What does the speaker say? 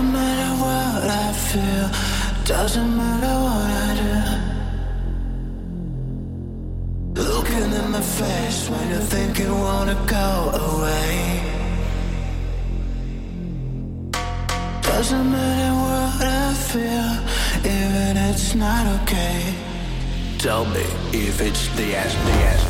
Doesn't matter what I feel, doesn't matter what I do. Looking in my face when you think you wanna go away. Doesn't matter what I feel, even it's not okay. Tell me if it's the end, the end,